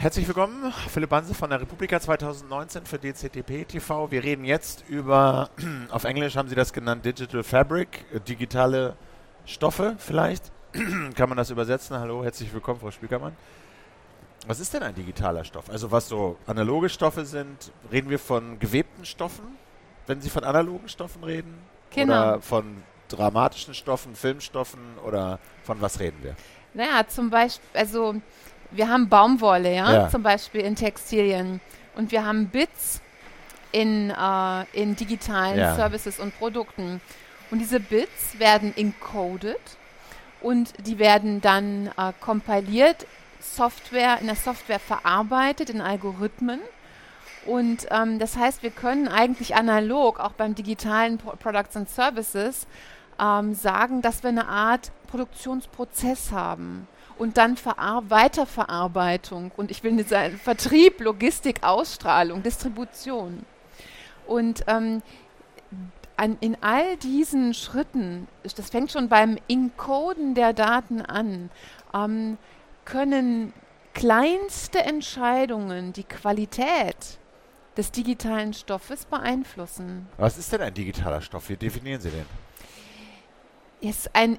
Herzlich willkommen, Philipp Banse von der Republika 2019 für DCTP TV. Wir reden jetzt über, auf Englisch haben Sie das genannt, Digital Fabric, äh, digitale Stoffe vielleicht. Kann man das übersetzen? Hallo, herzlich willkommen, Frau Spiekermann. Was ist denn ein digitaler Stoff? Also was so analoge Stoffe sind, reden wir von gewebten Stoffen, wenn Sie von analogen Stoffen reden? Genau. Oder von dramatischen Stoffen, Filmstoffen oder von was reden wir? Naja, zum Beispiel, also wir haben Baumwolle, ja, Ja. zum Beispiel in Textilien. Und wir haben Bits in, äh, in digitalen Ja. Services und Produkten. Und diese Bits werden encoded und die werden dann äh, kompiliert, Software, in der Software verarbeitet, in Algorithmen. Und ähm, das heißt, wir können eigentlich analog, auch beim digitalen Pro Products and Services, ähm, sagen, dass wir eine Art Produktionsprozess haben und dann Verar Weiterverarbeitung und ich will nicht sagen, Vertrieb, Logistik, Ausstrahlung, Distribution. Und ähm, an, in all diesen Schritten, das fängt schon beim Encoden der Daten an, ähm, können kleinste Entscheidungen die Qualität des digitalen Stoffes beeinflussen. Was ist denn ein digitaler Stoff? Wie definieren Sie den? ist ein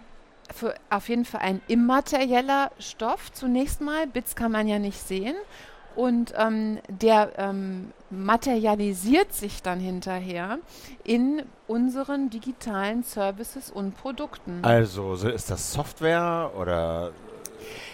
für, auf jeden Fall ein immaterieller Stoff zunächst mal. Bits kann man ja nicht sehen. Und ähm, der ähm, materialisiert sich dann hinterher in unseren digitalen Services und Produkten. Also so ist das Software oder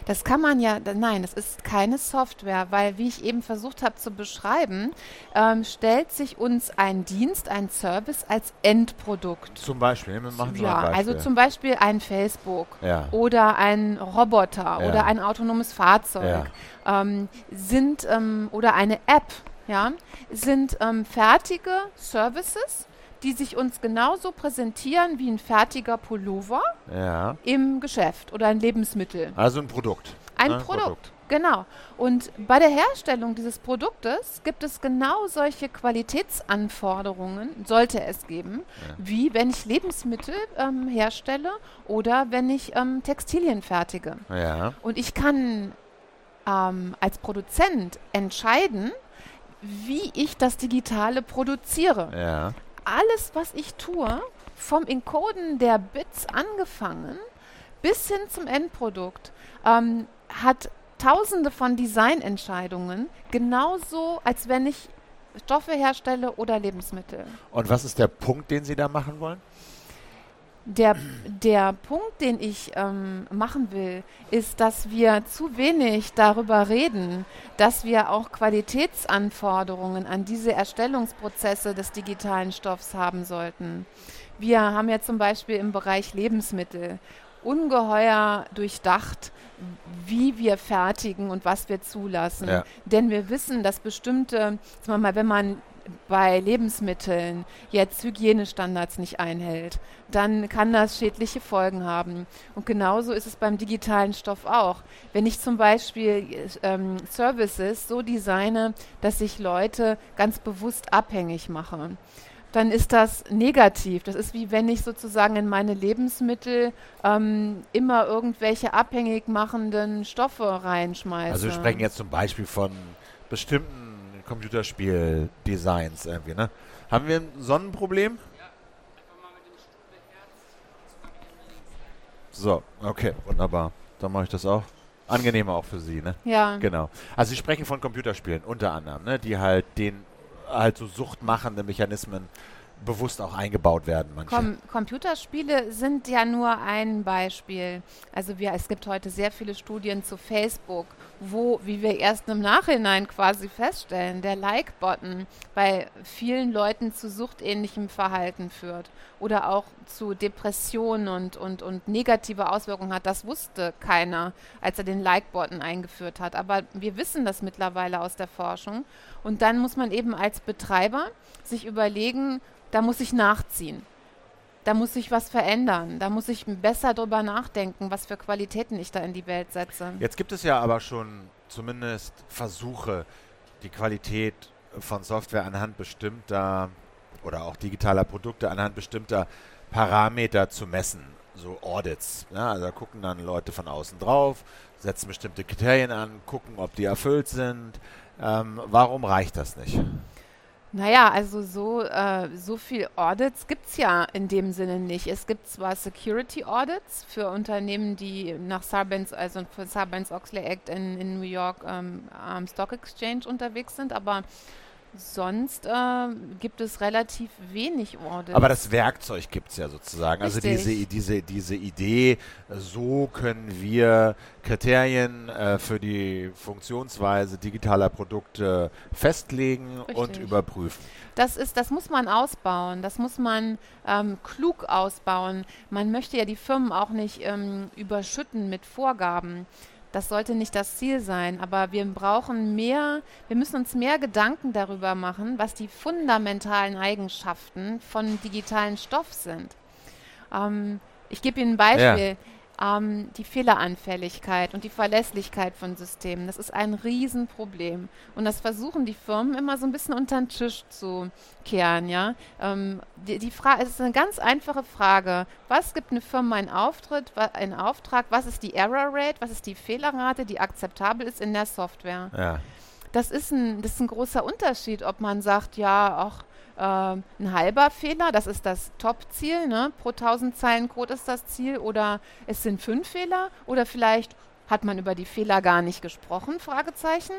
Das kann man ja, nein, das ist keine Software, weil, wie ich eben versucht habe zu beschreiben, ähm, stellt sich uns ein Dienst, ein Service als Endprodukt. zum Beispiel? Wir machen ja, ein Beispiel. also zum Beispiel ein Facebook ja. oder ein Roboter Ja. oder ein autonomes Fahrzeug Ja. ähm, sind ähm, oder eine App, ja, sind ähm, fertige Services, die sich uns genauso präsentieren wie ein fertiger Pullover ja. im Geschäft oder ein Lebensmittel. Also ein Produkt. Ein ne? Produkt. Genau. Und bei der Herstellung dieses Produktes gibt es genau solche Qualitätsanforderungen, sollte es geben, Ja. wie wenn ich Lebensmittel ähm, herstelle oder wenn ich ähm, Textilien fertige. Ja. Und ich kann ähm, als Produzent entscheiden, wie ich das Digitale produziere. Ja. Alles, was ich tue, vom Encoden der Bits angefangen bis hin zum Endprodukt, ähm, hat tausende von Designentscheidungen, genauso als wenn ich Stoffe herstelle oder Lebensmittel. Und was ist der Punkt, den Sie da machen wollen? Der, der Punkt, den ich ähm, machen will, ist, dass wir zu wenig darüber reden, dass wir auch Qualitätsanforderungen an diese Erstellungsprozesse des digitalen Stoffs haben sollten. Wir haben ja zum Beispiel im Bereich Lebensmittel ungeheuer durchdacht, wie wir fertigen und was wir zulassen. Ja. Denn wir wissen, dass bestimmte, sagen wir mal, wenn man bei Lebensmitteln jetzt Hygienestandards nicht einhält, dann kann das schädliche Folgen haben. Und genauso ist es beim digitalen Stoff auch. Wenn ich zum Beispiel ähm, Services so designe, dass ich Leute ganz bewusst abhängig mache, dann ist das negativ. Das ist wie wenn ich sozusagen in meine Lebensmittel ähm, immer irgendwelche abhängig machenden Stoffe reinschmeiße. Also wir sprechen jetzt zum Beispiel von bestimmten Computerspiel-Designs irgendwie, ne? Haben wir ein Sonnenproblem? So, okay, wunderbar. Dann mache ich das auch. Angenehmer auch für Sie, ne? Ja. Genau. Also Sie sprechen von Computerspielen unter anderem, ne? Die halt den halt so suchtmachende Mechanismen bewusst auch eingebaut werden manche. Com Computerspiele sind ja nur ein Beispiel. Also wir, es gibt heute sehr viele Studien zu Facebook, wo, wie wir erst im Nachhinein quasi feststellen, der Like-Button bei vielen Leuten zu suchtähnlichem Verhalten führt oder auch zu Depressionen und, und, und negative Auswirkungen hat. Das wusste keiner, als er den Like-Button eingeführt hat. Aber wir wissen das mittlerweile aus der Forschung. Und dann muss man eben als Betreiber sich überlegen, da muss ich nachziehen. Da muss ich was verändern. Da muss ich besser drüber nachdenken, was für Qualitäten ich da in die Welt setze. Jetzt gibt es ja aber schon zumindest Versuche, die Qualität von Software anhand bestimmter oder auch digitaler Produkte anhand bestimmter Parameter zu messen. so Audits. Ja, also da gucken dann Leute von außen drauf, setzen bestimmte Kriterien an, gucken, ob die erfüllt sind. Ähm, warum reicht das nicht? Naja, also so, äh, so viel Audits gibt es ja in dem Sinne nicht. Es gibt zwar Security Audits für Unternehmen, die nach Sarbanes, also für Sarbanes-Oxley Act in, in New York ähm, am Stock Exchange unterwegs sind, aber Sonst äh, gibt es relativ wenig Audits. Aber das Werkzeug gibt es ja sozusagen. Richtig. Also diese, diese, diese Idee, so können wir Kriterien äh, für die Funktionsweise digitaler Produkte festlegen Richtig. und überprüfen. Das ist, das muss man ausbauen, das muss man ähm, klug ausbauen. Man möchte ja die Firmen auch nicht ähm, überschütten mit Vorgaben. Das sollte nicht das Ziel sein, aber wir brauchen mehr, wir müssen uns mehr Gedanken darüber machen, was die fundamentalen Eigenschaften von digitalen Stoff sind. Ähm, ich gebe Ihnen ein Beispiel. Ja ähm, die Fehleranfälligkeit und die Verlässlichkeit von Systemen. Das ist ein Riesenproblem. Und das versuchen die Firmen immer so ein bisschen unter den Tisch zu kehren. Ja? Ähm, die, die Frage, es ist eine ganz einfache Frage. Was gibt eine Firma einen Auftritt, einen Auftrag? Was ist die Error Rate? Was ist die Fehlerrate, die akzeptabel ist in der Software? Ja. Das ist, ein, das ist ein großer Unterschied, ob man sagt, ja, auch ein halber Fehler, das ist das Top-Ziel, ne? pro 1000 Zeilen Code ist das Ziel, oder es sind fünf Fehler, oder vielleicht hat man über die Fehler gar nicht gesprochen, Fragezeichen.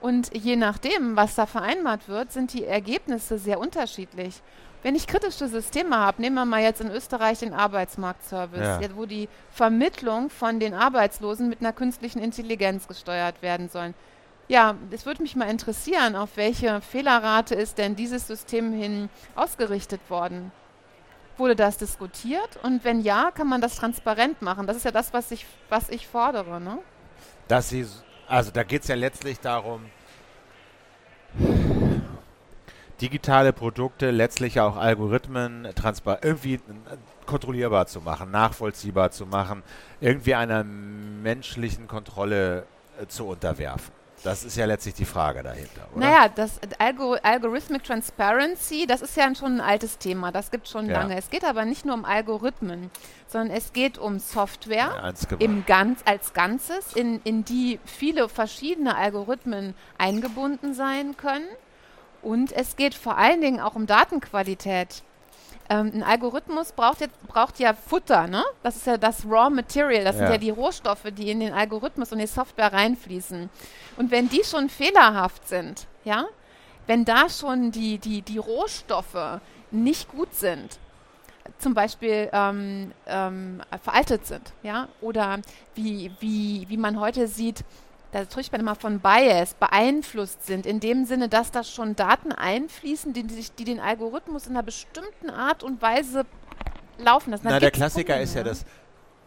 Und je nachdem, was da vereinbart wird, sind die Ergebnisse sehr unterschiedlich. Wenn ich kritische Systeme habe, nehmen wir mal jetzt in Österreich den Arbeitsmarktservice, ja. wo die Vermittlung von den Arbeitslosen mit einer künstlichen Intelligenz gesteuert werden sollen. Ja, es würde mich mal interessieren, auf welche Fehlerrate ist denn dieses System hin ausgerichtet worden? Wurde das diskutiert? Und wenn ja, kann man das transparent machen? Das ist ja das, was ich, was ich fordere. Ne? Dass sie, also da geht es ja letztlich darum, digitale Produkte, letztlich auch Algorithmen irgendwie kontrollierbar zu machen, nachvollziehbar zu machen, irgendwie einer menschlichen Kontrolle äh, zu unterwerfen. Das ist ja letztlich die Frage dahinter, oder? Naja, das Algor Algorithmic Transparency, das ist ja schon ein altes Thema, das gibt schon ja. lange. Es geht aber nicht nur um Algorithmen, sondern es geht um Software ja, im ganz, als Ganzes, in, in die viele verschiedene Algorithmen eingebunden sein können. Und es geht vor allen Dingen auch um Datenqualität. Ähm, ein Algorithmus braucht, jetzt, braucht ja Futter, ne? Das ist ja das Raw Material, das ja. sind ja die Rohstoffe, die in den Algorithmus und die Software reinfließen. Und wenn die schon fehlerhaft sind, ja, wenn da schon die, die, die Rohstoffe nicht gut sind, zum Beispiel ähm, ähm, veraltet sind, ja, oder wie, wie, wie man heute sieht, da spricht man immer von Bias, beeinflusst sind, in dem Sinne, dass da schon Daten einfließen, die, die, die den Algorithmus in einer bestimmten Art und Weise laufen lassen. Na, der Klassiker ist ja, dass,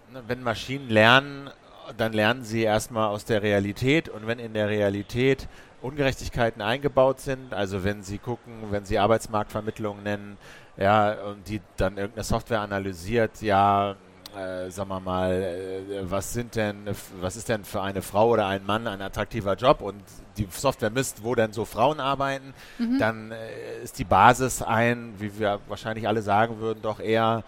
ne, wenn Maschinen lernen, dann lernen sie erstmal aus der Realität und wenn in der Realität Ungerechtigkeiten eingebaut sind, also wenn sie gucken, wenn sie Arbeitsmarktvermittlung nennen, ja, und die dann irgendeine Software analysiert, ja, äh, sagen wir mal, äh, was sind denn, was ist denn für eine Frau oder ein Mann ein attraktiver Job und die Software misst, wo denn so Frauen arbeiten, mhm. dann äh, ist die Basis ein, wie wir wahrscheinlich alle sagen würden, doch eher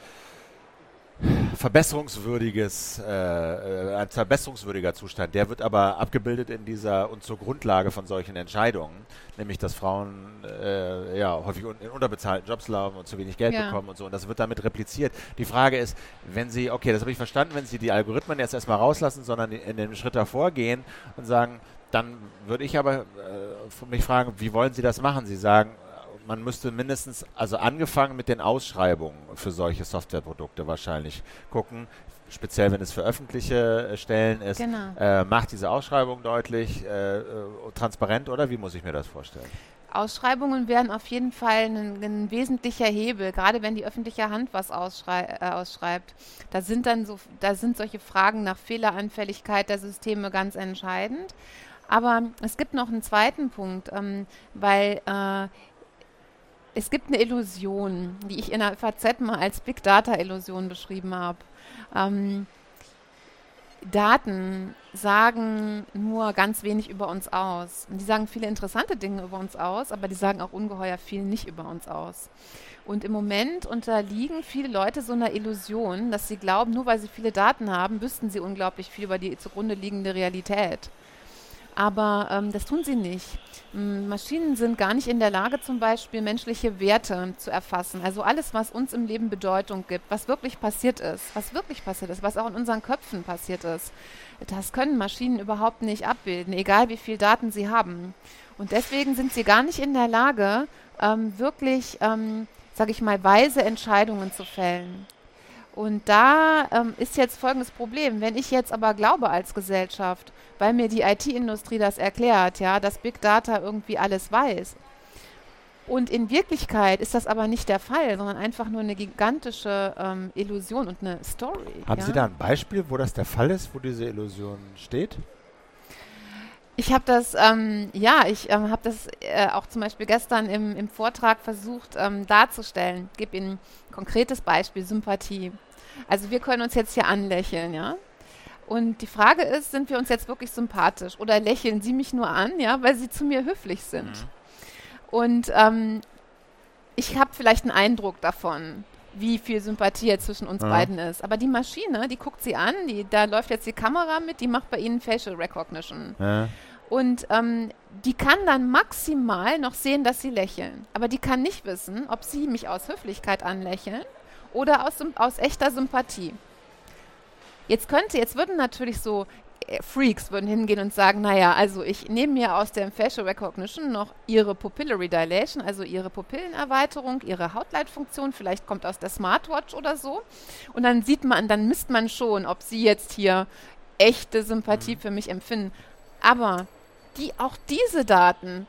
verbesserungswürdiges, äh, äh, ein verbesserungswürdiger Zustand. Der wird aber abgebildet in dieser und zur Grundlage von solchen Entscheidungen, nämlich dass Frauen äh, ja häufig un in unterbezahlten Jobs laufen und zu wenig Geld ja. bekommen und so. Und das wird damit repliziert. Die Frage ist, wenn Sie, okay, das habe ich verstanden, wenn Sie die Algorithmen jetzt erstmal rauslassen, sondern in den Schritt davor gehen und sagen, dann würde ich aber äh, mich fragen, wie wollen Sie das machen? Sie sagen, man müsste mindestens, also angefangen mit den Ausschreibungen für solche Softwareprodukte wahrscheinlich gucken, speziell wenn es für öffentliche äh, Stellen ist, genau. äh, macht diese Ausschreibung deutlich äh, äh, transparent oder wie muss ich mir das vorstellen? Ausschreibungen wären auf jeden Fall ein, ein, wesentlicher Hebel, gerade wenn die öffentliche Hand was ausschrei äh, ausschreibt. Da sind dann so, da sind solche Fragen nach Fehleranfälligkeit der Systeme ganz entscheidend. Aber es gibt noch einen zweiten Punkt, ähm, weil äh, es gibt eine Illusion, die ich in der FAZ mal als Big Data Illusion beschrieben habe. Ähm, Daten sagen nur ganz wenig über uns aus. Und die sagen viele interessante Dinge über uns aus, aber die sagen auch ungeheuer viel nicht über uns aus. Und im Moment unterliegen viele Leute so einer Illusion, dass sie glauben, nur weil sie viele Daten haben, wüssten sie unglaublich viel über die zugrunde liegende Realität. Aber ähm, das tun sie nicht. Maschinen sind gar nicht in der Lage, zum Beispiel menschliche Werte zu erfassen. Also alles, was uns im Leben Bedeutung gibt, was wirklich passiert ist, was wirklich passiert ist, was auch in unseren Köpfen passiert ist, das können Maschinen überhaupt nicht abbilden, egal wie viel Daten sie haben. Und deswegen sind sie gar nicht in der Lage, ähm, wirklich, ähm, sage ich mal, weise Entscheidungen zu fällen. Und da ähm, ist jetzt folgendes Problem. Wenn ich jetzt aber glaube als Gesellschaft, weil mir die IT-Industrie das erklärt, ja, dass Big Data irgendwie alles weiß. Und in Wirklichkeit ist das aber nicht der Fall, sondern einfach nur eine gigantische ähm, Illusion und eine Story. Haben ja? Sie da ein Beispiel, wo das der Fall ist, wo diese Illusion steht? Ich habe das, ähm, ja, ich ähm, habe das äh, auch zum Beispiel gestern im, im Vortrag versucht ähm, darzustellen. Ich gebe Ihnen ein konkretes Beispiel, Sympathie. Also wir können uns jetzt hier anlächeln, ja. Und die Frage ist, sind wir uns jetzt wirklich sympathisch oder lächeln Sie mich nur an, ja, weil Sie zu mir höflich sind? Mhm. Und ähm, ich habe vielleicht einen Eindruck davon, wie viel Sympathie jetzt zwischen uns ja. beiden ist. Aber die Maschine, die guckt sie an, die, da läuft jetzt die Kamera mit, die macht bei Ihnen Facial Recognition. Ja. Und ähm, die kann dann maximal noch sehen, dass sie lächeln. Aber die kann nicht wissen, ob sie mich aus Höflichkeit anlächeln oder aus, aus echter Sympathie. Jetzt könnte, jetzt würden natürlich so äh, Freaks würden hingehen und sagen, naja, also ich nehme mir aus dem Facial Recognition noch ihre Pupillary Dilation, also ihre Pupillenerweiterung, ihre Hautleitfunktion, vielleicht kommt aus der Smartwatch oder so. Und dann sieht man, dann misst man schon, ob sie jetzt hier echte Sympathie mhm. für mich empfinden. Aber die, auch diese Daten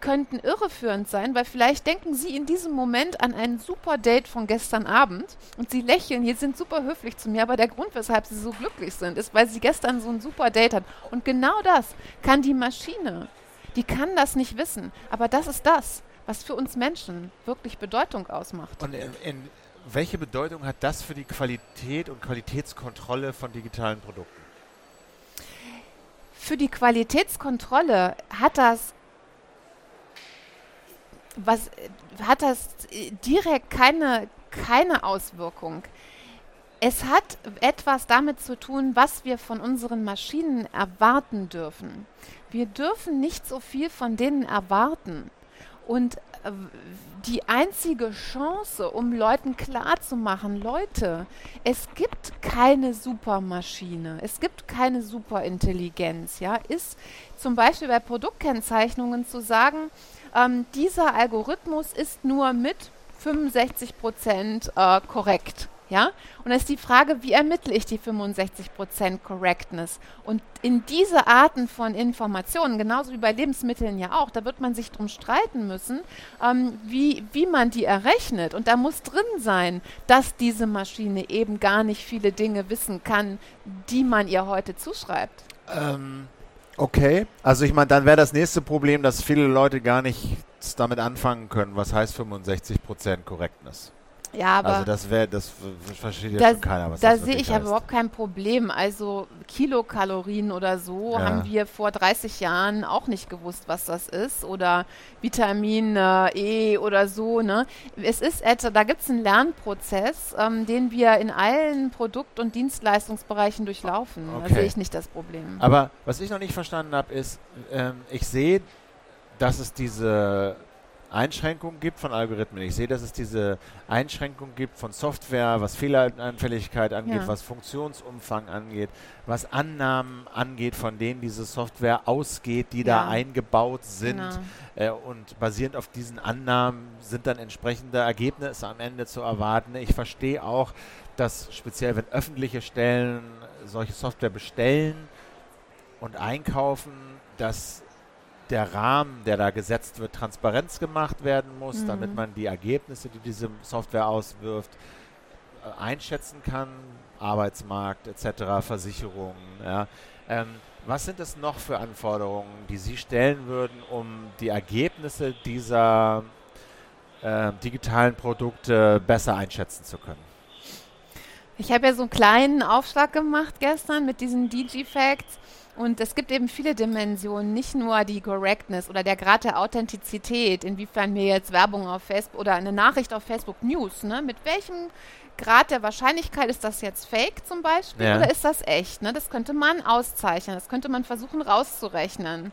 könnten irreführend sein, weil vielleicht denken Sie in diesem Moment an ein super Date von gestern Abend und Sie lächeln, hier sind super höflich zu mir, aber der Grund, weshalb Sie so glücklich sind, ist, weil Sie gestern so ein super Date hatten. Und genau das kann die Maschine. Die kann das nicht wissen, aber das ist das, was für uns Menschen wirklich Bedeutung ausmacht. Und in, in welche Bedeutung hat das für die Qualität und Qualitätskontrolle von digitalen Produkten? Für die Qualitätskontrolle hat das was hat das direkt keine, keine Auswirkung. Es hat etwas damit zu tun, was wir von unseren Maschinen erwarten dürfen. Wir dürfen nicht so viel von denen erwarten. Und die einzige Chance, um Leuten klarzumachen, Leute, es gibt keine Supermaschine, es gibt keine Superintelligenz, ja, ist zum Beispiel bei Produktkennzeichnungen zu sagen, ähm, dieser Algorithmus ist nur mit 65 Prozent äh, korrekt. Ja? Und dann ist die Frage, wie ermittle ich die 65% Correctness? Und in diese Arten von Informationen, genauso wie bei Lebensmitteln ja auch, da wird man sich drum streiten müssen, ähm, wie, wie man die errechnet. Und da muss drin sein, dass diese Maschine eben gar nicht viele Dinge wissen kann, die man ihr heute zuschreibt. Ähm, Okay, also ich meine, dann wäre das nächste Problem, dass viele Leute gar nicht damit anfangen können, was heißt 65% Correctness. Ja, aber also das wäre, das versteht ja schon keiner, was da sehe ich aber überhaupt kein Problem. Also Kilokalorien oder so ja. haben wir vor 30 Jahren auch nicht gewusst, was das ist. Oder Vitamin äh, E oder so. Ne? Es ist etwa, da gibt es einen Lernprozess, ähm, den wir in allen Produkt- und Dienstleistungsbereichen durchlaufen. Okay. Da sehe ich nicht das Problem. Aber was ich noch nicht verstanden habe, ist, ähm, ich sehe, dass es diese Einschränkungen gibt von Algorithmen. Ich sehe, dass es diese Einschränkungen gibt von Software, was Fehleranfälligkeit angeht, ja. was Funktionsumfang angeht, was Annahmen angeht, von denen diese Software ausgeht, die ja. da eingebaut sind. Genau. Äh, und basierend auf diesen Annahmen sind dann entsprechende Ergebnisse am Ende zu erwarten. Ich verstehe auch, dass speziell wenn öffentliche Stellen solche Software bestellen und einkaufen, dass der Rahmen, der da gesetzt wird, Transparenz gemacht werden muss, mhm. damit man die Ergebnisse, die diese Software auswirft, äh, einschätzen kann. Arbeitsmarkt etc., Versicherungen. Ja. Ähm, was sind es noch für Anforderungen, die Sie stellen würden, um die Ergebnisse dieser äh, digitalen Produkte besser einschätzen zu können? Ich habe ja so einen kleinen Aufschlag gemacht gestern mit diesen DG-Facts. Und es gibt eben viele Dimensionen, nicht nur die Correctness oder der Grad der Authentizität, inwiefern mir jetzt Werbung auf Facebook oder eine Nachricht auf Facebook News, ne, mit welchem Grad der Wahrscheinlichkeit ist das jetzt fake zum Beispiel ja. oder ist das echt? Ne? Das könnte man auszeichnen, das könnte man versuchen rauszurechnen.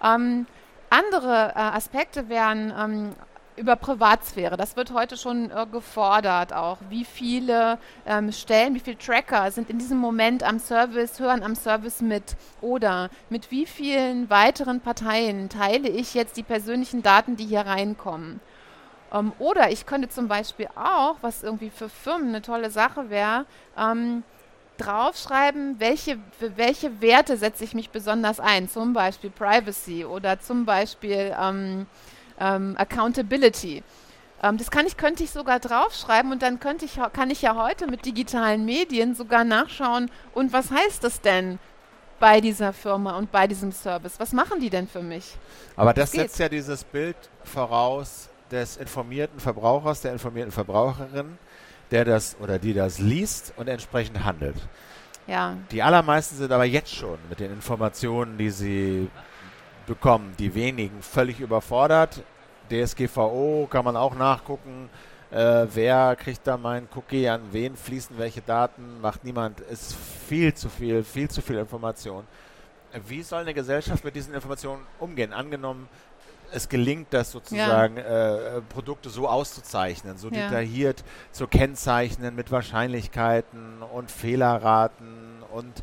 Ähm, andere äh, Aspekte wären ähm, über Privatsphäre. Das wird heute schon äh, gefordert auch. Wie viele ähm, Stellen, wie viele Tracker sind in diesem Moment am Service, hören am Service mit? Oder mit wie vielen weiteren Parteien teile ich jetzt die persönlichen Daten, die hier reinkommen? Ähm, oder ich könnte zum Beispiel auch, was irgendwie für Firmen eine tolle Sache wäre, ähm, draufschreiben, welche, für welche Werte setze ich mich besonders ein. Zum Beispiel Privacy oder zum Beispiel ähm, ähm, Accountability. Ähm, das kann ich, könnte ich sogar draufschreiben und dann könnte ich, kann ich ja heute mit digitalen Medien sogar nachschauen, und was heißt das denn bei dieser Firma und bei diesem Service? Was machen die denn für mich? Aber das, das setzt ja dieses Bild voraus des informierten Verbrauchers, der informierten Verbraucherin, der das oder die das liest und entsprechend handelt. Ja. Die allermeisten sind aber jetzt schon mit den Informationen, die sie bekommen, die wenigen völlig überfordert. DSGVO kann man auch nachgucken. Äh, wer kriegt da mein Cookie, an wen fließen welche Daten, macht niemand. Ist viel zu viel, viel zu viel Information. Wie soll eine Gesellschaft mit diesen Informationen umgehen? Angenommen, es gelingt das sozusagen, ja. äh, Produkte so auszuzeichnen, so ja. detailliert zu kennzeichnen mit Wahrscheinlichkeiten und Fehlerraten und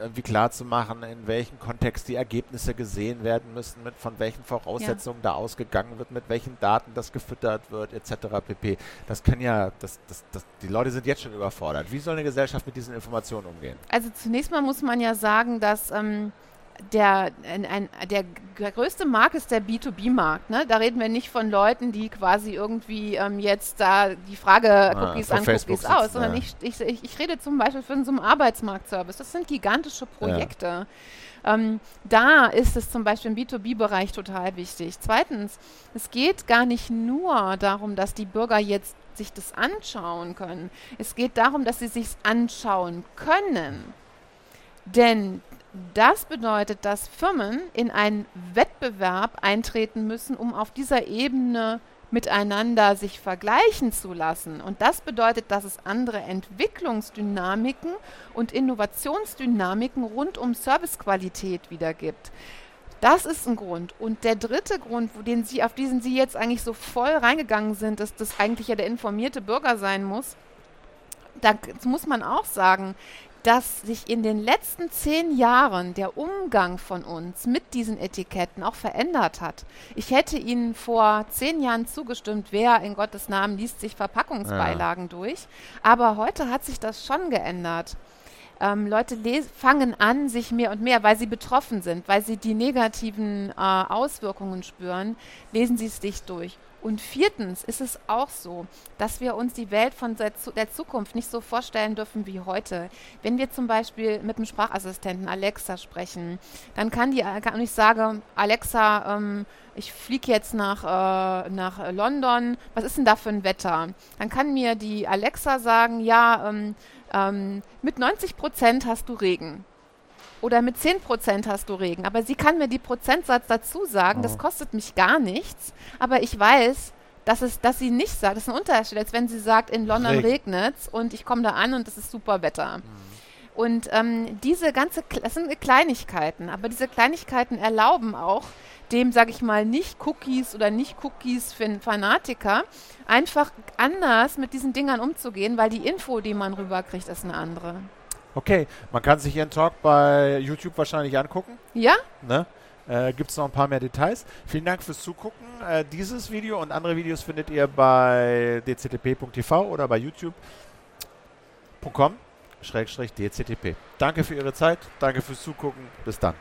irgendwie klar zu machen, in welchem Kontext die Ergebnisse gesehen werden müssen, mit von welchen Voraussetzungen ja. da ausgegangen wird, mit welchen Daten das gefüttert wird, etc. pp. Das können ja, das, das, das, die Leute sind jetzt schon überfordert. Wie soll eine Gesellschaft mit diesen Informationen umgehen? Also zunächst mal muss man ja sagen, dass ähm, der, ein, ein, der, größte Markt ist der B2B-Markt. Ne? Da reden wir nicht von Leuten, die quasi irgendwie ähm, jetzt da die Frage ah, Cookies an Cookies aus, sondern ja. ich, ich, ich, ich, rede zum Beispiel von so einem Arbeitsmarktservice. Das sind gigantische Projekte. Ja. Ähm, da ist es zum Beispiel im B2B-Bereich total wichtig. Zweitens, es geht gar nicht nur darum, dass die Bürger jetzt sich das anschauen können. Es geht darum, dass sie sich anschauen können. Denn das bedeutet, dass Firmen in einen Wettbewerb eintreten müssen, um auf dieser Ebene miteinander sich vergleichen zu lassen. Und das bedeutet, dass es andere Entwicklungsdynamiken und Innovationsdynamiken rund um Servicequalität wieder gibt. Das ist ein Grund. Und der dritte Grund, den Sie, auf diesen Sie jetzt eigentlich so voll reingegangen sind, dass das eigentlich ja der informierte Bürger sein muss, da muss man auch sagen, dass sich in den letzten zehn Jahren der Umgang von uns mit diesen Etiketten auch verändert hat. Ich hätte Ihnen vor zehn Jahren zugestimmt, wer in Gottes Namen liest sich Verpackungsbeilagen ja. durch. Aber heute hat sich das schon geändert. Ähm, Leute fangen an, sich mehr und mehr, weil sie betroffen sind, weil sie die negativen äh, Auswirkungen spüren, lesen sie es dicht durch. Und viertens ist es auch so, dass wir uns die Welt von der, Zukunft nicht so vorstellen dürfen wie heute. Wenn wir zum Beispiel mit einem Sprachassistenten Alexa sprechen, dann kann die, kann ich sage, Alexa, ähm, ich fliege jetzt nach, äh, nach London, was ist denn da für ein Wetter? Dann kann mir die Alexa sagen, ja, ähm, ähm, mit 90 Prozent hast du Regen oder mit 10% hast du Regen. Aber sie kann mir die Prozentsatz dazu sagen, oh. das kostet mich gar nichts, aber ich weiß, dass, es, dass sie nicht sagt, das ist ein Unterschied, als wenn sie sagt, in London regnet es und ich komme da an und das ist super Wetter. Mhm. Und ähm, diese ganze, das sind Kleinigkeiten, aber diese Kleinigkeiten erlauben auch dem, sage ich mal, nicht Cookies oder nicht Cookies für einen Fanatiker, einfach anders mit diesen Dingern umzugehen, weil die Info, die man rüberkriegt, ist eine andere. Okay, man kann sich Ihren Talk bei YouTube wahrscheinlich angucken. Ja. Ne? Äh, Gibt es noch ein paar mehr Details. Vielen Dank fürs Zugucken. Äh, dieses Video und andere Videos findet ihr bei dctp.tv oder bei youtube.com-dctp. Danke für Ihre Zeit, danke fürs Zugucken. Bis dann.